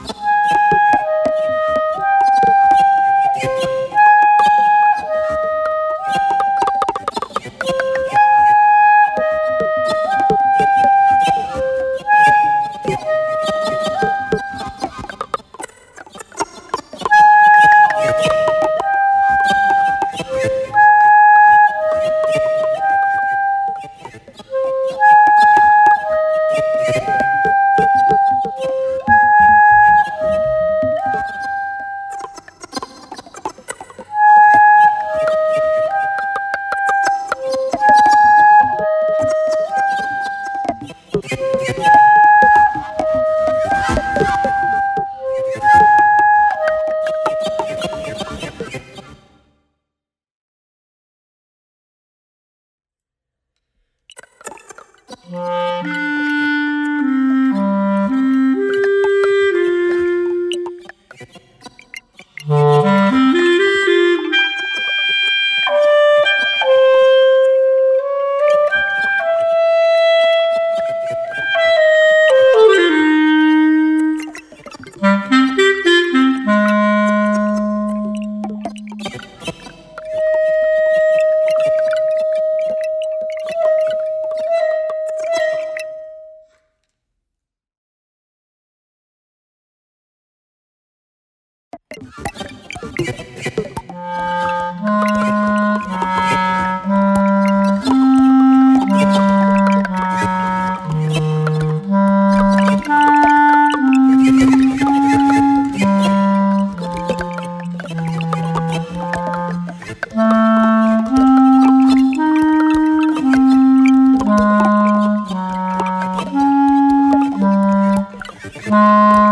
you Bye.